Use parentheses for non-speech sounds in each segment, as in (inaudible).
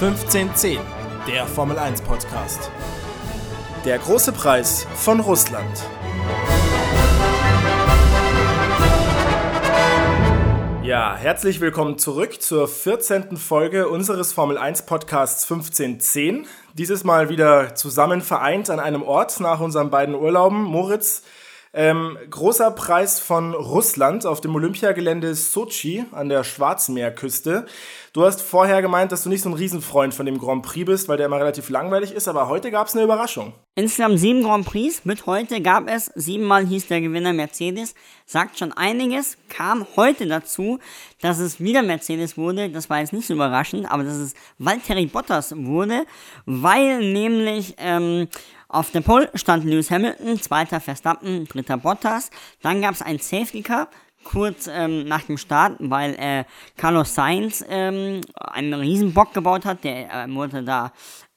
1510, der Formel 1 Podcast. Der große Preis von Russland. Ja, herzlich willkommen zurück zur 14. Folge unseres Formel 1 Podcasts 1510. Dieses Mal wieder zusammen vereint an einem Ort nach unseren beiden Urlauben. Moritz, ähm, großer Preis von Russland auf dem Olympiagelände Sochi an der Schwarzmeerküste. Du hast vorher gemeint, dass du nicht so ein Riesenfreund von dem Grand Prix bist, weil der immer relativ langweilig ist, aber heute gab es eine Überraschung. Insgesamt sieben Grand Prix, mit heute gab es, siebenmal hieß der Gewinner Mercedes, sagt schon einiges, kam heute dazu, dass es wieder Mercedes wurde, das war jetzt nicht so überraschend, aber dass es Valtteri Bottas wurde, weil nämlich ähm, auf der Pole stand Lewis Hamilton, zweiter Verstappen, dritter Bottas. Dann gab es ein Safety Car, kurz ähm, nach dem Start, weil äh, Carlos Sainz ähm, einen riesen Bock gebaut hat. Der äh, wurde da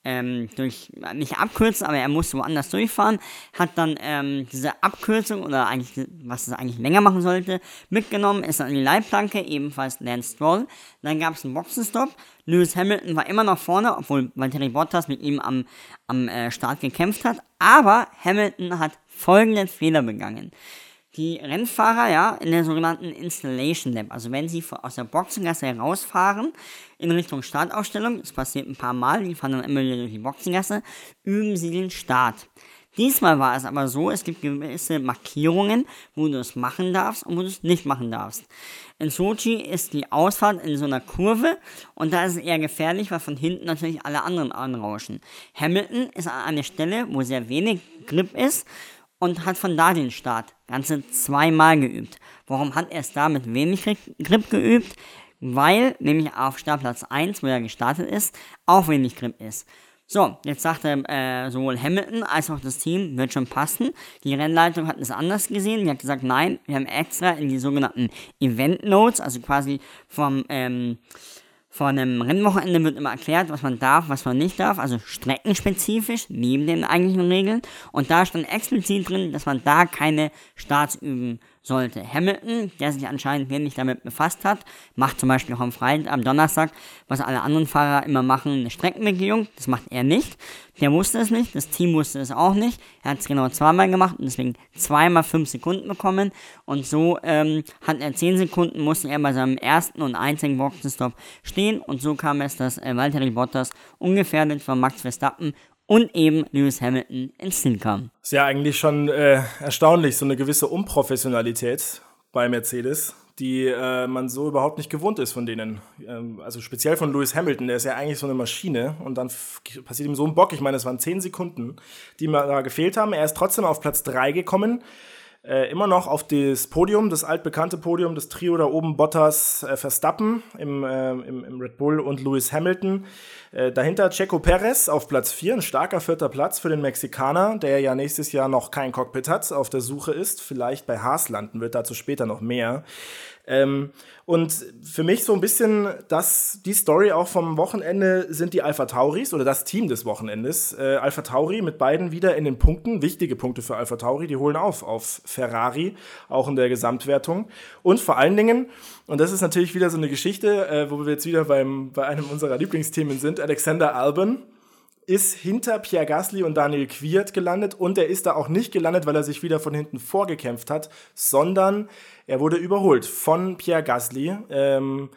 ähm, durch, nicht abkürzen, aber er musste woanders durchfahren, hat dann ähm, diese Abkürzung oder eigentlich, was es eigentlich länger machen sollte, mitgenommen, ist an die Leitplanke, ebenfalls Lance Stroll. Dann gab es einen Boxenstopp. Lewis Hamilton war immer noch vorne, obwohl Valtteri Bottas mit ihm am, am äh, Start gekämpft hat. Aber Hamilton hat folgenden Fehler begangen die Rennfahrer ja in der sogenannten Installation Lab, also wenn sie aus der Boxengasse herausfahren in Richtung Startausstellung, das passiert ein paar Mal, die fahren dann immer wieder durch die Boxengasse, üben sie den Start. Diesmal war es aber so, es gibt gewisse Markierungen, wo du es machen darfst und wo du es nicht machen darfst. In Sochi ist die Ausfahrt in so einer Kurve und da ist es eher gefährlich, weil von hinten natürlich alle anderen anrauschen. Hamilton ist an einer Stelle, wo sehr wenig Grip ist und hat von da den Start ganze zweimal geübt. Warum hat er es da mit wenig Grip geübt? Weil nämlich auf Startplatz 1, wo er gestartet ist, auch wenig Grip ist. So, jetzt sagt er, äh, sowohl Hamilton als auch das Team wird schon passen. Die Rennleitung hat es anders gesehen. Die hat gesagt, nein, wir haben extra in die sogenannten Event Notes, also quasi vom ähm, vor einem Rennwochenende wird immer erklärt, was man darf, was man nicht darf, also streckenspezifisch, neben den eigentlichen Regeln. Und da stand explizit drin, dass man da keine Starts üben sollte. Hamilton, der sich anscheinend wenig damit befasst hat, macht zum Beispiel auch am Freitag, am Donnerstag, was alle anderen Fahrer immer machen, eine Streckenbegehung. Das macht er nicht. Der wusste es nicht, das Team wusste es auch nicht. Er hat es genau zweimal gemacht und deswegen zweimal fünf Sekunden bekommen. Und so ähm, hat er zehn Sekunden, musste er bei seinem ersten und einzigen Boxenstopp stehen. Und so kam es, dass äh, Valtteri Bottas ungefährdet von Max Verstappen und eben Lewis Hamilton ins Ziel kam. Ist ja eigentlich schon äh, erstaunlich, so eine gewisse Unprofessionalität bei Mercedes, die äh, man so überhaupt nicht gewohnt ist von denen. Ähm, also speziell von Lewis Hamilton, der ist ja eigentlich so eine Maschine und dann passiert ihm so ein Bock. Ich meine, es waren zehn Sekunden, die mir da gefehlt haben. Er ist trotzdem auf Platz 3 gekommen. Äh, immer noch auf das Podium, das altbekannte Podium, das Trio da oben, Bottas, äh, Verstappen im, äh, im, im, Red Bull und Lewis Hamilton. Äh, dahinter Checo Perez auf Platz 4, ein starker vierter Platz für den Mexikaner, der ja nächstes Jahr noch kein Cockpit hat, auf der Suche ist, vielleicht bei Haas landen wird, dazu später noch mehr. Ähm, und für mich so ein bisschen das, die Story auch vom Wochenende sind die Alpha Tauris oder das Team des Wochenendes. Äh, Alpha Tauri mit beiden wieder in den Punkten, wichtige Punkte für Alpha Tauri, die holen auf auf Ferrari, auch in der Gesamtwertung. Und vor allen Dingen, und das ist natürlich wieder so eine Geschichte, äh, wo wir jetzt wieder beim, bei einem unserer Lieblingsthemen sind, Alexander Albon ist hinter Pierre Gasly und Daniel Quiert gelandet und er ist da auch nicht gelandet, weil er sich wieder von hinten vorgekämpft hat, sondern er wurde überholt von Pierre Gasly. Ähm,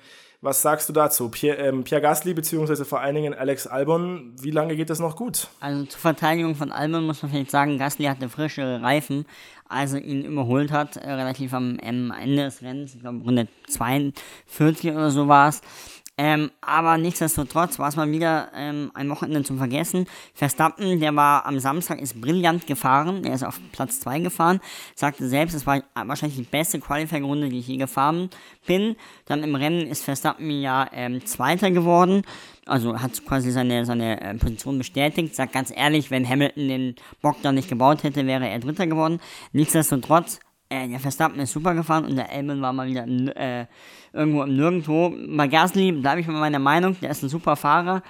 was sagst du dazu? Pierre, ähm, Pierre Gasly beziehungsweise vor allen Dingen Alex Albon, wie lange geht das noch gut? Also zur Verteidigung von Albon muss man vielleicht sagen, Gasly hatte frische Reifen, als er ihn überholt hat, äh, relativ am, am Ende des Rennens, ich glaube Runde 42 oder so war es. Ähm, aber nichtsdestotrotz war es mal wieder ähm, ein Wochenende zum Vergessen. Verstappen, der war am Samstag, ist brillant gefahren. Er ist auf Platz 2 gefahren. Sagte selbst, es war wahrscheinlich die beste Qualifying-Runde, die ich je gefahren bin. Dann im Rennen ist Verstappen ja ähm, Zweiter geworden. Also hat quasi seine, seine äh, Position bestätigt. Sagt ganz ehrlich, wenn Hamilton den Bock da nicht gebaut hätte, wäre er Dritter geworden. Nichtsdestotrotz äh, der Verstappen ist super gefahren und der Elben war mal wieder äh, irgendwo im Nirgendwo. Bei Gasly bleibe ich bei meiner Meinung, der ist ein super Fahrer.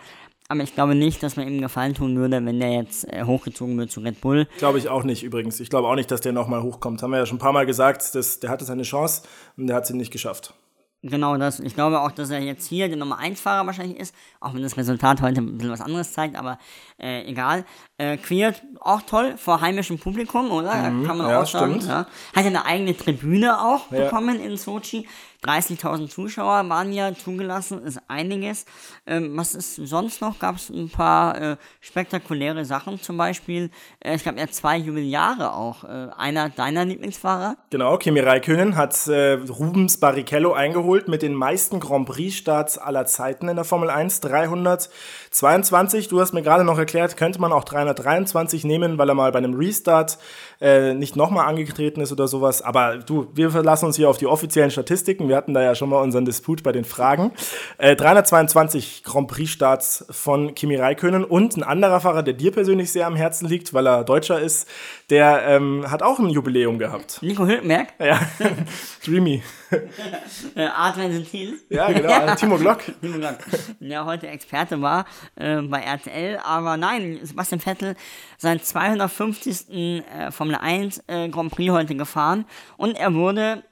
Aber ich glaube nicht, dass man ihm Gefallen tun würde, wenn der jetzt äh, hochgezogen wird zu Red Bull. Glaube ich auch nicht übrigens. Ich glaube auch nicht, dass der nochmal hochkommt. Haben wir ja schon ein paar Mal gesagt, dass, der hatte seine Chance und der hat sie nicht geschafft. Genau das. Ich glaube auch, dass er jetzt hier der Nummer 1 Fahrer wahrscheinlich ist, auch wenn das Resultat heute ein bisschen was anderes zeigt, aber äh, egal. Äh, Quiert auch toll vor heimischem Publikum, oder? Mhm, Kann man ja, auch sagen. stimmt. Ja. Hat ja eine eigene Tribüne auch Ja. bekommen in Sochi. 30.000 Zuschauer waren ja zugelassen, ist einiges. Ähm, was ist sonst noch? Gab es ein paar äh, spektakuläre Sachen, zum Beispiel. Äh, es gab ja zwei Jubeljahre auch. Äh, einer deiner Lieblingsfahrer. Genau, Kimi Räikkönen hat äh, Rubens Barrichello eingeholt mit den meisten Grand Prix-Starts aller Zeiten in der Formel 1. 322, du hast mir gerade noch erklärt, könnte man auch 323 nehmen, weil er mal bei einem Restart äh, nicht nochmal angetreten ist oder sowas. Aber du, wir verlassen uns hier auf die offiziellen Statistiken. Wir hatten da ja schon mal unseren Disput bei den Fragen. Äh, 322 Grand Prix-Starts von Kimi Räikkönen und ein anderer Fahrer, der dir persönlich sehr am Herzen liegt, weil er Deutscher ist, der ähm, hat auch ein Jubiläum gehabt. Nico Hülkenberg, Ja, (laughs) Dreamy. äh, Adrian Sentil. Ja, genau, Timo Glock. Timo Glock, der heute Experte war äh, bei RTL. Aber nein, Sebastian Vettel sein 250. Äh, Formel 1 äh, Grand Prix heute gefahren und er wurde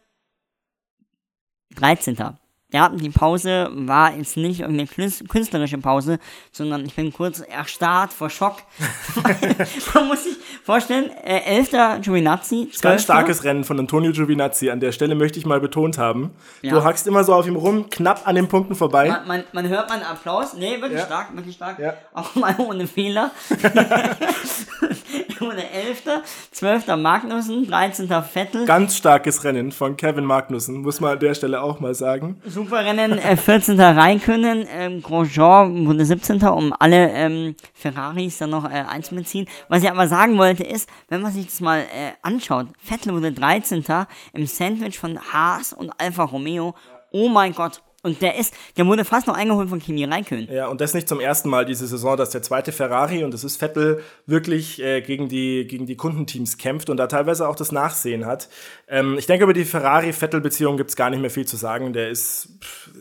13. Ja, die Pause war jetzt nicht irgendeine künst- künstlerische Pause, sondern ich bin kurz erstarrt vor Schock. (laughs) (laughs) Man muss sich vorstellen, äh, 11. Giovinazzi, 12. Ganz starkes Rennen von Antonio Giovinazzi. An der Stelle möchte ich mal betont haben. Ja. Du hackst immer so auf ihm rum, knapp an den Punkten vorbei. Man, man, man hört mal einen Applaus. Nee, wirklich Ja. stark, wirklich stark. Ja. Auch mal ohne Fehler. (laughs) ohne 11. 12. Magnussen, 13. Vettel. Ganz starkes Rennen von Kevin Magnussen, muss man an der Stelle auch mal sagen. Super Rennen, äh, 14. Raikönnen, ähm, Grosjean wurde 17. um alle ähm, Ferraris dann noch äh, einzubeziehen. Was ich aber sagen wollte ist, wenn man sich das mal äh, anschaut, Vettel wurde 13. im Sandwich von Haas und Alfa Romeo. Oh mein Gott. Und der ist, der wurde fast noch eingeholt von Kimi Räikkönen. Ja, und das nicht zum ersten Mal diese Saison, dass der zweite Ferrari, und das ist Vettel, wirklich äh, gegen, die, gegen die Kundenteams kämpft und da teilweise auch das Nachsehen hat. Ähm, ich denke, über die Ferrari-Vettel-Beziehung gibt's gar nicht mehr viel zu sagen. Der ist,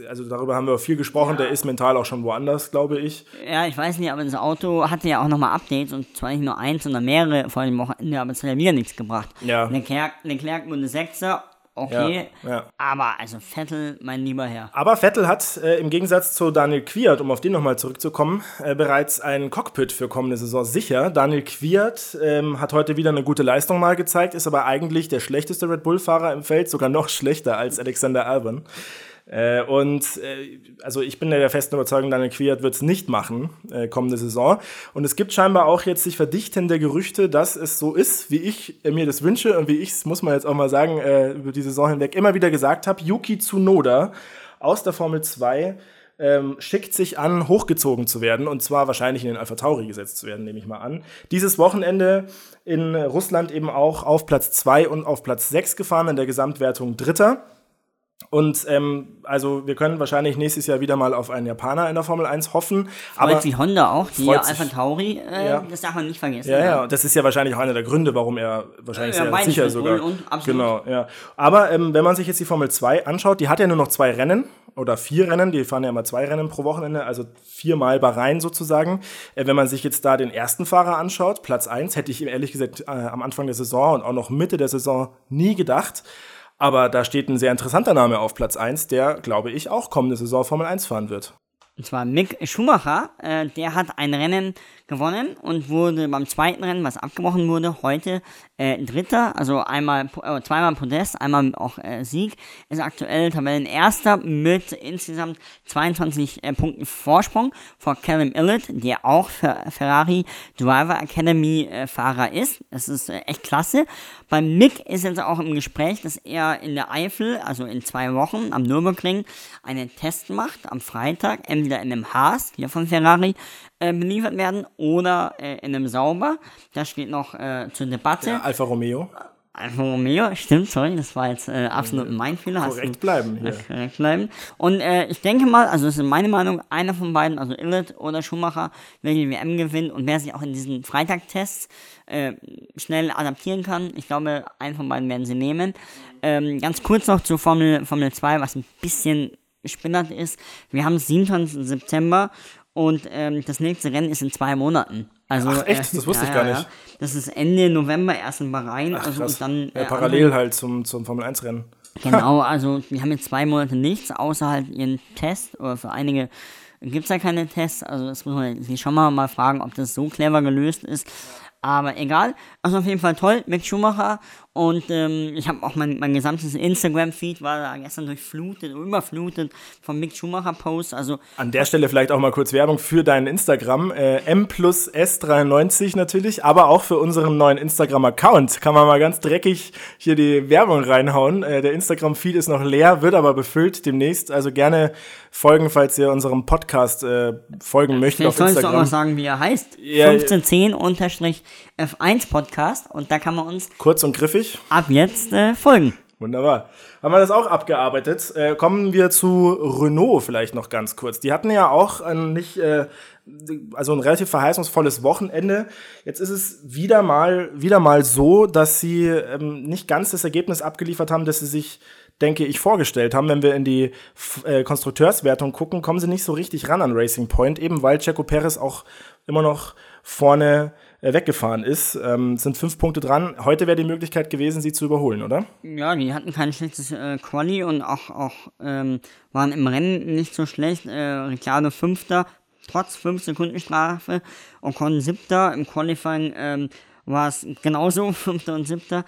also darüber haben wir auch viel gesprochen, der ist mental auch schon woanders, glaube ich. Ja, ich weiß nicht, aber das Auto hatte ja auch nochmal Updates und zwar nicht nur eins, sondern mehrere vor dem Wochenende, aber es hat ja wieder nichts gebracht. Ja. Leclerc, Leclerc wurde Sechster, okay, Ja, ja. aber also Vettel, mein lieber Herr. Aber Vettel hat äh, im Gegensatz zu Daniel Kwiat, um auf den nochmal zurückzukommen, äh, bereits ein Cockpit für kommende Saison sicher. Daniel Kwiat ähm, hat heute wieder eine gute Leistung mal gezeigt, ist aber eigentlich der schlechteste Red Bull-Fahrer im Feld, sogar noch (laughs) schlechter als Alexander Albon. Äh, und äh, also ich bin der festen Überzeugung, Daniel Kwiat wird es nicht machen äh, kommende Saison. Und es gibt scheinbar auch jetzt sich verdichtende Gerüchte, dass es so ist, wie ich äh, mir das wünsche und wie ich es, muss man jetzt auch mal sagen, äh, über die Saison hinweg immer wieder gesagt habe. Yuki Tsunoda aus der Formel 2 ähm, schickt sich an, hochgezogen zu werden und zwar wahrscheinlich in den Alpha Tauri gesetzt zu werden, nehme ich mal an. Dieses Wochenende in Russland eben auch auf Platz 2 und auf Platz 6 gefahren, in der Gesamtwertung Dritter. Und ähm, also wir können wahrscheinlich nächstes Jahr wieder mal auf einen Japaner in der Formel 1 hoffen. Freut Aber sich Honda auch, die. Alpha Tauri, äh, Ja. das darf man nicht vergessen. ja, ja, und das ist ja wahrscheinlich auch einer der Gründe, warum er wahrscheinlich Ja, sehr sicher sogar. Und absolut. Genau, ja. Aber ähm, wenn man sich jetzt die Formel 2 anschaut, die hat ja nur noch zwei Rennen oder vier Rennen, die fahren ja immer zwei Rennen pro Wochenende, also viermal Bahrain sozusagen. Äh, wenn man sich jetzt da den ersten Fahrer anschaut, Platz 1, hätte ich ihm ehrlich gesagt äh, am Anfang der Saison und auch noch Mitte der Saison nie gedacht. Aber da steht ein sehr interessanter Name auf Platz 1, der, glaube ich, auch kommende Saison Formel 1 fahren wird. Und zwar Mick Schumacher, äh, der hat ein Rennen gewonnen und wurde beim zweiten Rennen, was abgebrochen wurde, heute äh, Dritter, also einmal, äh, zweimal Podest, einmal auch äh, Sieg, ist aktuell Tabellenerster mit insgesamt 22 äh, Punkten Vorsprung vor Callum Illett, der auch für Ferrari Driver Academy äh, Fahrer ist. Das ist echt klasse. Beim Mick ist jetzt auch im Gespräch, dass er in der Eifel, also in zwei Wochen am Nürburgring, einen Test macht am Freitag, entweder in einem Haas, hier von Ferrari, äh, beliefert werden oder äh, in einem Sauber. Das steht noch äh, zur Debatte. Ja, Alfa Romeo. Alfa Romeo, stimmt, sorry, das war jetzt äh, absolut mein Fehler. Korrekt du- bleiben hier. Korrekt bleiben. Und äh, ich denke mal, also das ist meine Meinung, einer von beiden, also Illet oder Schumacher, wer die WM gewinnt und wer sich auch in diesen Freitagtests äh, schnell adaptieren kann. Ich glaube, einen von beiden werden sie nehmen. Ähm, ganz kurz noch zur Formel, Formel 2, was ein bisschen spinnert ist. Wir haben 27. September und ähm, das nächste Rennen ist in zwei Monaten. Also, Ach, echt? Das wusste ich gar nicht. Das ist Ende November erst in Bahrain. Ach, also dann ja, äh, parallel halt zum, zum Formel 1-Rennen. Genau, (laughs) also die haben jetzt zwei Monate nichts, außer halt ihren Test, oder für einige gibt es ja keine Tests, also das muss man sich schon mal, mal fragen, ob das so clever gelöst ist. Aber egal. Also auf jeden Fall toll, Mick Schumacher. Und ähm, ich habe auch mein, mein gesamtes Instagram-Feed war da gestern durchflutet, überflutet von Mick Schumacher-Posts. Also An der Stelle vielleicht auch mal kurz Werbung für deinen Instagram. Äh, M plus S93 natürlich, aber auch für unseren neuen Instagram-Account. Kann man mal ganz dreckig hier die Werbung reinhauen. Äh, der Instagram-Feed ist noch leer, wird aber befüllt demnächst. Also gerne folgen, falls ihr unserem Podcast äh, folgen möchtet. Vielleicht auf sollst Instagram. du auch noch sagen, wie er heißt. Ja, 1510 unterstrich F1-Podcast und da kann man uns kurz und griffig ab jetzt äh, folgen. Wunderbar. Haben wir das auch abgearbeitet? Äh, kommen wir zu Renault vielleicht noch ganz kurz. Die hatten ja auch ein nicht, äh, also ein relativ verheißungsvolles Wochenende. Jetzt ist es wieder mal, wieder mal so, dass sie ähm, nicht ganz das Ergebnis abgeliefert haben, das sie sich, denke ich, vorgestellt haben. Wenn wir in die äh, Konstrukteurswertung gucken, kommen sie nicht so richtig ran an Racing Point, eben weil Checo Perez auch immer noch vorne weggefahren ist. Ähm, sind fünf Punkte dran. Heute wäre die Möglichkeit gewesen, sie zu überholen, oder? Ja, die hatten kein schlechtes äh, Quali und auch, auch ähm, waren im Rennen nicht so schlecht. Äh, Ricciardo Fünfter, trotz 5 Sekunden Strafe. Ocon Siebter. Im Qualifying ähm, war es genauso, (laughs) Fünfter und Siebter.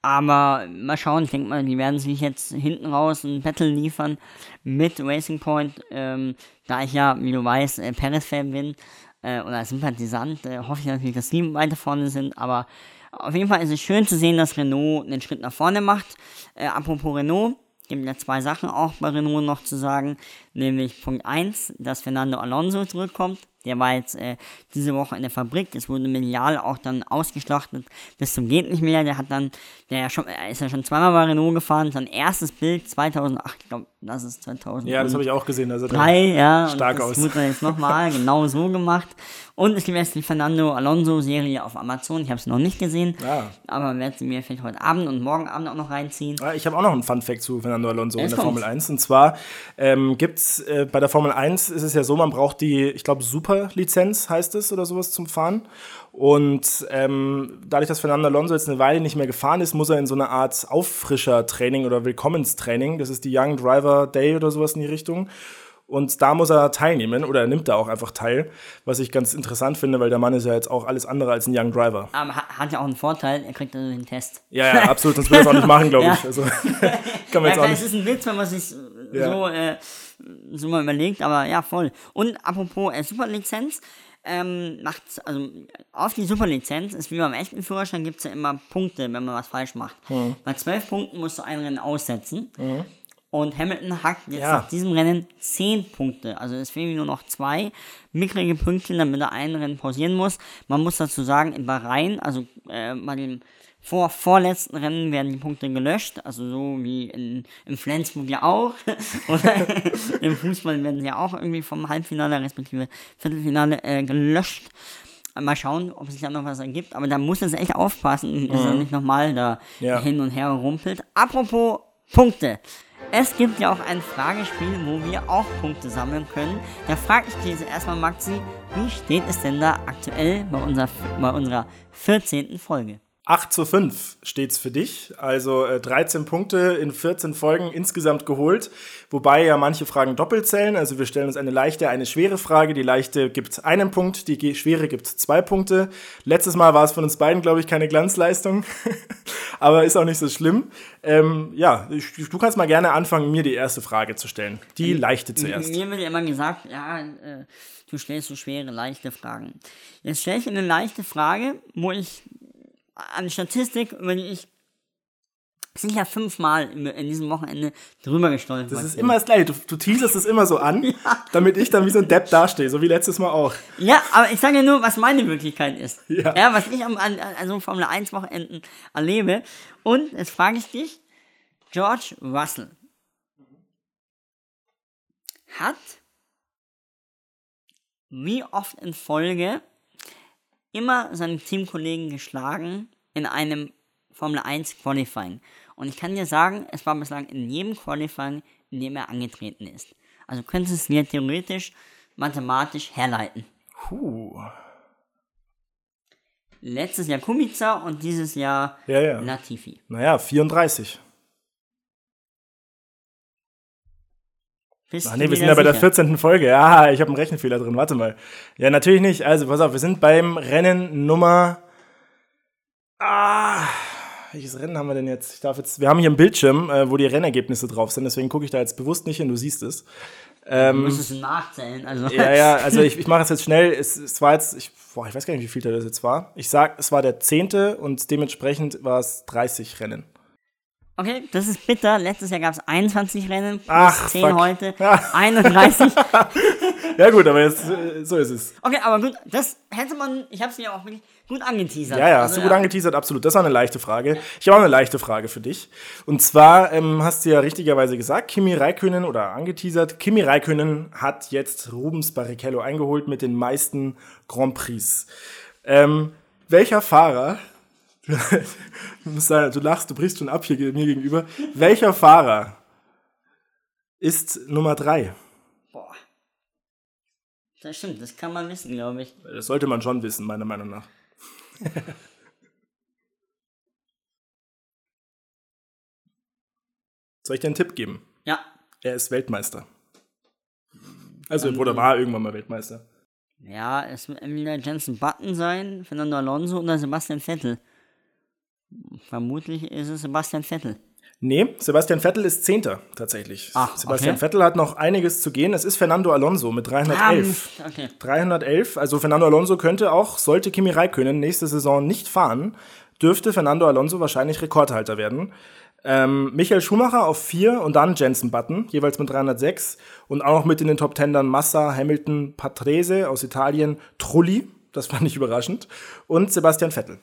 Aber mal schauen, ich denke mal, die werden sich jetzt hinten raus ein Battle liefern mit Racing Point. Ähm, da ich ja, wie du weißt, äh, Perez-Fan bin äh, oder Sympathisant, äh, hoffe ich natürlich, dass die weiter vorne sind. Aber auf jeden Fall ist es schön zu sehen, dass Renault einen Schritt nach vorne macht. Äh, apropos Renault, gibt ja zwei Sachen auch bei Renault noch zu sagen. Nämlich Punkt 1, dass Fernando Alonso zurückkommt. Der war jetzt äh, diese Woche in der Fabrik. Es wurde medial auch dann ausgeschlachtet bis zum geht nicht mehr. Der hat dann, der ja schon, er ist ja schon zweimal bei Renault gefahren. Sein erstes Bild 2008, ich glaube, das ist 2000. Ja, das habe ich auch gesehen. Also Drei, ja. Stark das aus. wurde dann jetzt nochmal (laughs) genau so gemacht. Und es gibt jetzt die Fernando Alonso-Serie auf Amazon. Ich habe es noch nicht gesehen. Ah. Aber werde sie mir vielleicht heute Abend und morgen Abend auch noch reinziehen. Ah, Ich habe auch noch einen Fun-Fact zu Fernando Alonso in Jetzt der Formel kommt's. 1. Und zwar ähm, gibt's äh, bei der Formel 1 ist es ja so, man braucht die, ich glaube, Super-Lizenz heißt es oder sowas zum Fahren. Und ähm, dadurch, dass Fernando Alonso jetzt eine Weile nicht mehr gefahren ist, muss er in so eine Art Auffrischer-Training oder Willkommenstraining, das ist die Young Driver Day oder sowas in die Richtung. Und da muss er teilnehmen oder er nimmt da auch einfach teil, was ich ganz interessant finde, weil der Mann ist ja jetzt auch alles andere als ein Young Driver. Aber hat, ja auch einen Vorteil, er kriegt also den Test. Ja, ja, absolut, sonst würde er es auch nicht (laughs) machen, glaube Ja. ich. Also, (laughs) kann man Ja, jetzt klar, auch es nicht. ist ein Witz, wenn man sich Ja. so, äh, so mal überlegt, aber ja, voll. Und apropos äh, Superlizenz, ähm, macht, also auf die Superlizenz ist wie beim echten Führerschein gibt es ja immer Punkte, wenn man was falsch macht. Mhm. Bei zwölf Punkten musst du ein Rennen aussetzen. Und Hamilton hat jetzt Ja. nach diesem Rennen 10 Punkte. Also es fehlen nur noch zwei mickrige Pünktchen, damit er ein Rennen pausieren muss. Man muss dazu sagen, in Bahrain, also äh, bei dem vor, vorletzten Rennen werden die Punkte gelöscht. Also so wie in, in Flensburg ja auch. (laughs) Oder im Fußball werden sie ja auch irgendwie vom Halbfinale respektive Viertelfinale äh, gelöscht. Mal schauen, ob sich da noch was ergibt. Aber da muss es echt aufpassen, dass er nicht nochmal da Ja. hin und her rumpelt. Apropos Punkte. Es gibt ja auch ein Fragespiel, wo wir auch Punkte sammeln können. Da frage ich dich jetzt erstmal, Maxi, wie steht es denn da aktuell bei unserer, bei unserer 14. Folge? 8 zu 5 steht's für dich. Also äh, 13 Punkte in 14 Folgen insgesamt geholt. Wobei ja manche Fragen doppelt zählen. Also wir stellen uns eine leichte, eine schwere Frage. Die leichte gibt einen Punkt, die schwere gibt zwei Punkte. Letztes Mal war es von uns beiden, glaube ich, keine Glanzleistung. (laughs) Aber ist auch nicht so schlimm. Ähm, ja, ich, du kannst mal gerne anfangen, mir die erste Frage zu stellen. Die leichte zuerst. Mir wird immer gesagt, ja, äh, du stellst so schwere, leichte Fragen. Jetzt stelle ich eine leichte Frage, wo ich an Statistik, die ich sicher fünfmal in in diesem Wochenende drüber gestolpert Das ist immer das Gleiche. Du, du teaserst es immer so an, (laughs) damit ich dann wie so ein Depp dastehe, so wie letztes Mal auch. Ja, aber ich sage ja nur, was meine Wirklichkeit ist. Ja. was ich am, an, an so Formel 1 Wochenenden erlebe. Und jetzt frage ich dich, George Russell hat wie oft in Folge immer seinen Teamkollegen geschlagen in einem Formel 1 Qualifying. Und ich kann dir sagen, es war bislang in jedem Qualifying, in dem er angetreten ist. Also könntest du es mir theoretisch mathematisch herleiten. Puh. Letztes Jahr Kubica und dieses Jahr Ja, ja. Latifi. Naja, 34. Ach nee, wir sind ja bei der sicher? 14. Folge. Ja, ich habe einen Rechenfehler drin. Warte mal. Ja, natürlich nicht. Also, pass auf, wir sind beim Rennen Nummer. Ah, welches Rennen haben wir denn jetzt? Ich darf jetzt. Wir haben hier einen Bildschirm, äh, wo die Rennergebnisse drauf sind. Deswegen gucke ich da jetzt bewusst nicht hin. Du siehst es. Du musst es nachzählen. Also. Ja, ja. Also ich, ich mache es jetzt schnell. Es, es war jetzt. Ich, boah, ich weiß gar nicht, wie viel das jetzt war. Ich sag, es war der 10. und dementsprechend war es 30 Rennen. Okay, das ist bitter. Letztes Jahr gab es 21 Rennen, plus Ach, 10 fuck. heute, (laughs) Ja. 31. Ja, gut, aber jetzt. äh, So ist es. Okay, aber gut, das hätte man, ich habe es mir auch wirklich gut angeteasert. Ja, ja, Also, hast du gut angeteasert, absolut. Das war eine leichte Frage. Ich habe auch eine leichte Frage für dich. Und zwar ähm, hast du ja richtigerweise gesagt, Kimi Räikkönen oder angeteasert, Kimi Räikkönen hat jetzt Rubens Barrichello eingeholt mit den meisten Grand Prix. Ähm, welcher Fahrer, du, lachst, du brichst schon ab hier mir gegenüber, welcher Fahrer ist Nummer drei? Boah. Das stimmt, das kann man wissen, glaube ich. Das sollte man schon wissen, meiner Meinung nach. (laughs) Soll ich dir einen Tipp geben? Ja. Er ist Weltmeister. Also, oder war irgendwann mal Weltmeister. Ja, es wird entweder Jensen Button sein, Fernando Alonso oder Sebastian Vettel. Vermutlich ist es Sebastian Vettel. Nee, Sebastian Vettel ist Zehnter tatsächlich. Ach, Sebastian okay. Vettel hat noch einiges zu gehen. Es ist Fernando Alonso mit Ah, 311. Mist, okay. 311, also Fernando Alonso könnte auch, sollte Kimi Räikkönen nächste Saison nicht fahren, dürfte Fernando Alonso wahrscheinlich Rekordhalter werden. Ähm, Michael Schumacher auf 4 und dann Jensen Button, jeweils mit 306. Und auch noch mit in den Top 10 dann Massa, Hamilton, Patrese aus Italien, Trulli, das fand ich überraschend, und Sebastian Vettel.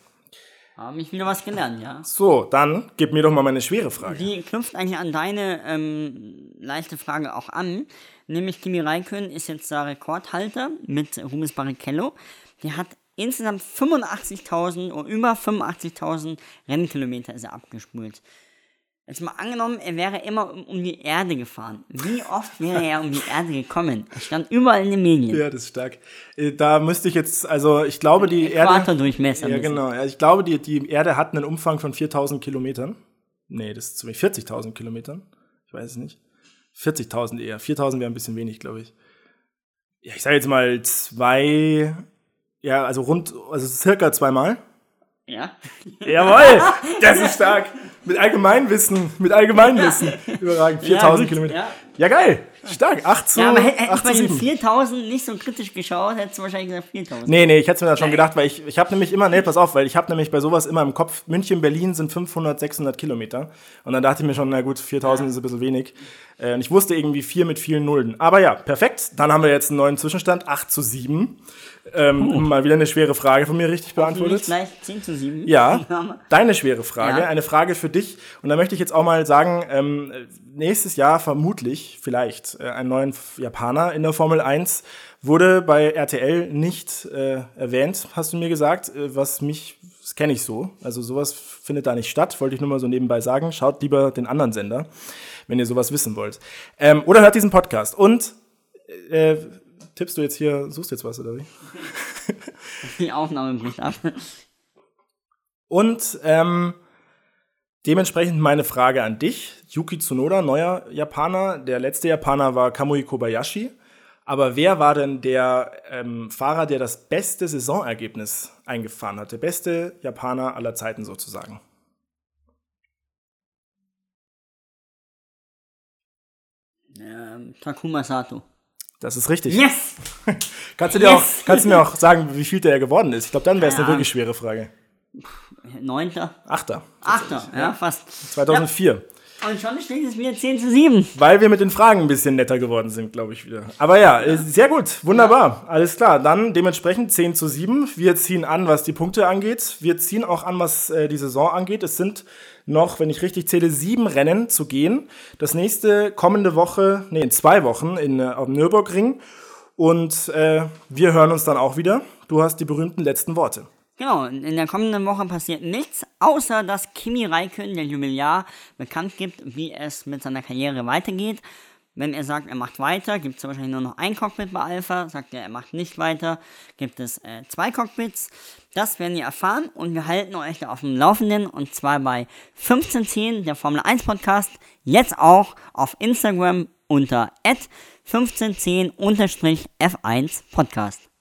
Haben mich wieder was gelernt, ja. So, dann gib mir doch mal meine schwere Frage. Die knüpft eigentlich an deine ähm, leichte Frage auch an. Nämlich Kimi Räikkönen ist jetzt der Rekordhalter mit Rubens Barrichello. Der hat insgesamt 85.000 oder über 85.000 Rennkilometer ist er abgespult. Jetzt mal angenommen, er wäre immer um, um die Erde gefahren. Wie oft wäre er um die Erde gekommen? Das stand überall in den Medien. Ja, das ist stark. Äh, Da müsste ich jetzt, also ich glaube, die Erde. Äquatordurchmesser. Ja, genau. Ich glaube, die, die Erde hat einen Umfang von 4000 Kilometern. Nee, das ist zu wenig. 40.000 Kilometern. Ich weiß es nicht. 40.000 eher. 4000 wäre ein bisschen wenig, glaube ich. Ja, ich sage jetzt mal zwei. Ja, also rund, also circa zweimal. Ja. Jawohl, (laughs) das ist stark. Mit Allgemeinwissen, mit Allgemeinwissen. Überragend. 4000 gut, Kilometer. ja. Ja. geil. Stark. 8 zu, Ja, aber hätte hätte ich 8 bei den 7. 4000 nicht so kritisch geschaut, hättest du wahrscheinlich gesagt 4000. Nee, nee, ich hätte mir das schon gedacht, weil ich, ich habe nämlich immer, nee, pass auf, weil ich habe nämlich bei sowas immer im Kopf, München, Berlin sind 500, 600 Kilometer. Und dann dachte ich mir schon, na gut, 4000 ist ein bisschen wenig. Äh, und ich wusste irgendwie vier mit vielen Nullen. Aber ja, perfekt. Dann haben wir jetzt einen neuen Zwischenstand, 8 zu 7. Ähm, Mal wieder eine schwere Frage von mir richtig beantwortet. gleich 10 zu 7. Ja, (laughs) deine schwere Frage, Ja. eine Frage für dich. Und da möchte ich jetzt auch mal sagen, ähm, nächstes Jahr vermutlich, vielleicht, äh, einen neuen Japaner in der Formel 1 wurde bei RTL nicht äh, erwähnt, hast du mir gesagt, äh, was mich, das kenne ich so. Also sowas findet da nicht statt, wollte ich nur mal so nebenbei sagen. Schaut lieber den anderen Sender, wenn ihr sowas wissen wollt. Ähm, oder hört diesen Podcast. Und äh, tippst du jetzt hier, suchst jetzt was, oder wie? (laughs) Die Aufnahme bricht ab. Und ähm, dementsprechend meine Frage an dich. Yuki Tsunoda, neuer Japaner. Der letzte Japaner war Kamui Kobayashi. Aber wer war denn der ähm, Fahrer, der das beste Saisonergebnis eingefahren hat? Der beste Japaner aller Zeiten sozusagen. ähm, Takuma Sato. Das ist richtig. Yes! (laughs) Kannst, du dir Yes! auch, kannst du mir auch sagen, wie viel der geworden ist? Ich glaube, dann wäre es eine wirklich schwere Frage. Neunter. Achter. Achter, ja, fast. 2004. Und schon steht es wieder 10 zu 7. Weil wir mit den Fragen ein bisschen netter geworden sind, glaube ich wieder. Aber ja, äh, sehr gut, wunderbar. Alles klar, dann dementsprechend 10 zu 7. Wir ziehen an, was die Punkte angeht. Wir ziehen auch an, was äh, die Saison angeht. Es sind noch, wenn ich richtig zähle, sieben Rennen zu gehen. Das nächste kommende Woche, nee, in zwei Wochen in, äh, auf dem Nürburgring. Und äh, wir hören uns dann auch wieder. Du hast die berühmten letzten Worte. Genau, in der kommenden Woche passiert nichts, außer dass Kimi Räikkönen, der Jubiläar, bekannt gibt, wie es mit seiner Karriere weitergeht. Wenn er sagt, er macht weiter, gibt es wahrscheinlich nur noch ein Cockpit bei Alpha. Sagt er, er macht nicht weiter, gibt es äh, zwei Cockpits. Das werden wir erfahren und wir halten euch da auf dem Laufenden und zwar bei 1510, der Formel 1 Podcast, jetzt auch auf Instagram unter 1510-F1 Podcast.